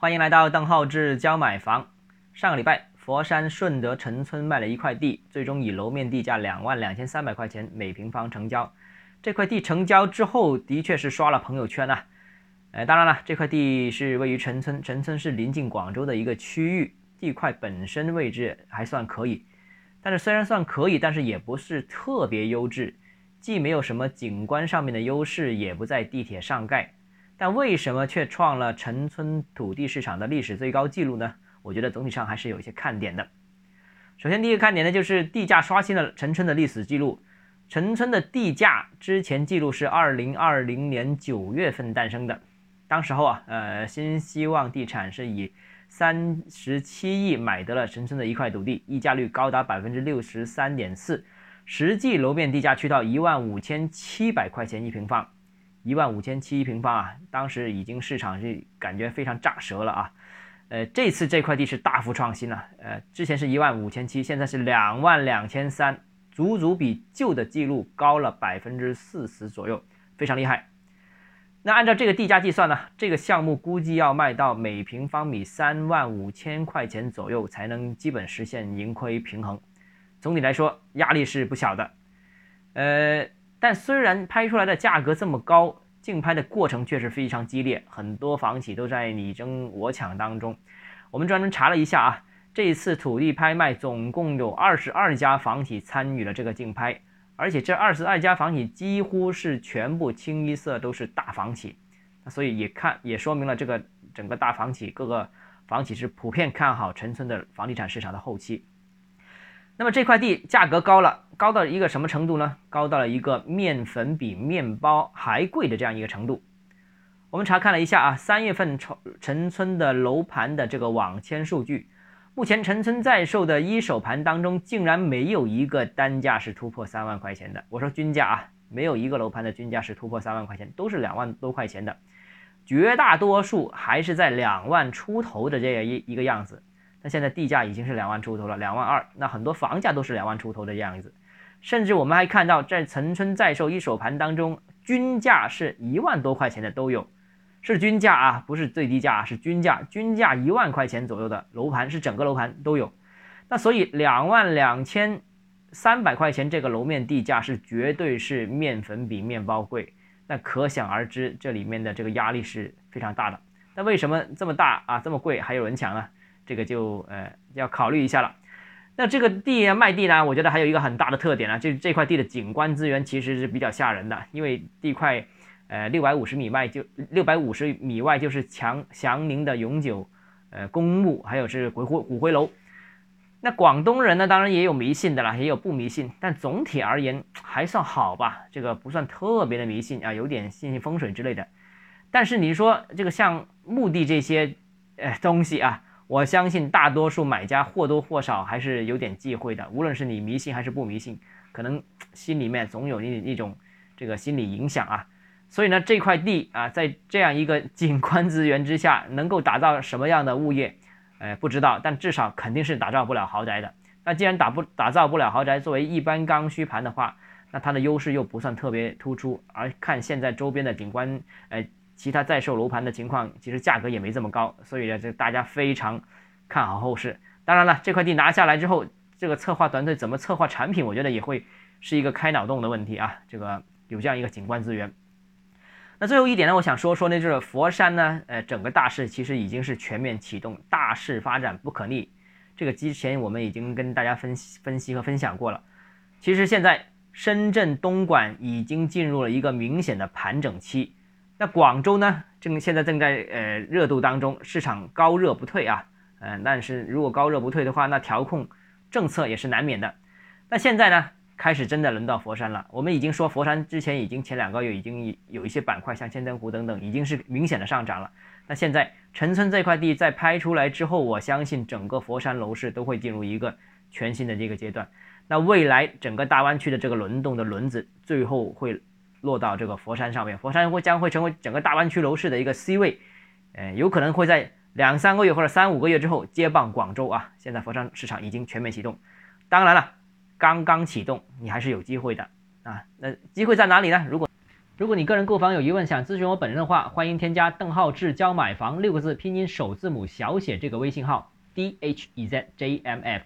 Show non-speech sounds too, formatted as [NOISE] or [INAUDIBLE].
欢迎来到邓浩志教买房。上个礼拜，佛山顺德陈村卖了一块地，最终以楼面地价两万两千三百块钱每平方成交。这块地成交之后，的确是刷了朋友圈啊。呃，当然了，这块地是位于陈村，陈村是临近广州的一个区域，地块本身位置还算可以。但是虽然算可以，但是也不是特别优质，既没有什么景观上面的优势，也不在地铁上盖。但为什么却创了陈村土地市场的历史最高纪录呢？我觉得总体上还是有一些看点的。首先，第一个看点呢，就是地价刷新了陈村的历史记录。陈村的地价之前记录是二零二零年九月份诞生的，当时候啊，呃，新希望地产是以三十七亿买得了陈村的一块土地，溢价率高达百分之六十三点四，实际楼面地价去到一万五千七百块钱一平方。一万五千七一平方啊，当时已经市场是感觉非常炸舌了啊，呃，这次这块地是大幅创新了，呃，之前是一万五千七，现在是两万两千三，足足比旧的记录高了百分之四十左右，非常厉害。那按照这个地价计算呢，这个项目估计要卖到每平方米三万五千块钱左右，才能基本实现盈亏平衡。总体来说，压力是不小的，呃。但虽然拍出来的价格这么高，竞拍的过程却是非常激烈，很多房企都在你争我抢当中。我们专门查了一下啊，这一次土地拍卖总共有二十二家房企参与了这个竞拍，而且这二十二家房企几乎是全部清一色都是大房企，那所以也看也说明了这个整个大房企各个房企是普遍看好陈村的房地产市场的后期。那么这块地价格高了，高到一个什么程度呢？高到了一个面粉比面包还贵的这样一个程度。我们查看了一下啊，三月份陈陈村的楼盘的这个网签数据，目前陈村在售的一手盘当中，竟然没有一个单价是突破三万块钱的。我说均价啊，没有一个楼盘的均价是突破三万块钱，都是两万多块钱的，绝大多数还是在两万出头的这样一一个样子。那现在地价已经是两万出头了，两万二。那很多房价都是两万出头的样子，甚至我们还看到在陈村在售一手盘当中，均价是一万多块钱的都有，是均价啊，不是最低价啊，是均价，均价一万块钱左右的楼盘是整个楼盘都有。那所以两万两千三百块钱这个楼面地价是绝对是面粉比面包贵，那可想而知这里面的这个压力是非常大的。那为什么这么大啊，这么贵还有人抢呢？这个就呃要考虑一下了。那这个地啊卖地呢，我觉得还有一个很大的特点呢，就是这块地的景观资源其实是比较吓人的。因为地块呃六百五十米外就六百五十米外就是强祥宁的永久呃公墓，还有是骨灰骨灰楼。那广东人呢，当然也有迷信的啦，也有不迷信，但总体而言还算好吧。这个不算特别的迷信啊，有点信信风水之类的。但是你说这个像墓地这些呃东西啊。我相信大多数买家或多或少还是有点忌讳的，无论是你迷信还是不迷信，可能心里面总有一一种这个心理影响啊。所以呢，这块地啊，在这样一个 [LAUGHS] 景观资源之下，能够打造什么样的物业，呃，不知道，但至少肯定是打造不了豪宅的。那既然打不打造不了豪宅，作为一般刚需盘的话，那它的优势又不算特别突出，而看现在周边的景观，呃。其他在售楼盘的情况，其实价格也没这么高，所以呢，这大家非常看好后市。当然了，这块地拿下来之后，这个策划团队怎么策划产品，我觉得也会是一个开脑洞的问题啊。这个有这样一个景观资源。那最后一点呢，我想说说呢，就是佛山呢，呃，整个大势其实已经是全面启动，大势发展不可逆。这个之前我们已经跟大家分析分析和分享过了。其实现在深圳东莞已经进入了一个明显的盘整期。那广州呢，正现在正在呃热度当中，市场高热不退啊，嗯，但是如果高热不退的话，那调控政策也是难免的。那现在呢，开始真的轮到佛山了。我们已经说佛山之前已经前两个月已经有一些板块，像千灯湖等等，已经是明显的上涨了。那现在陈村这块地在拍出来之后，我相信整个佛山楼市都会进入一个全新的这个阶段。那未来整个大湾区的这个轮动的轮子，最后会。落到这个佛山上面，佛山会将会成为整个大湾区楼市的一个 C 位，呃，有可能会在两三个月或者三五个月之后接棒广州啊。现在佛山市场已经全面启动，当然了，刚刚启动，你还是有机会的啊。那机会在哪里呢？如果如果你个人购房有疑问，想咨询我本人的话，欢迎添加邓浩志教买房六个字拼音首字母小写这个微信号 d h e z j m f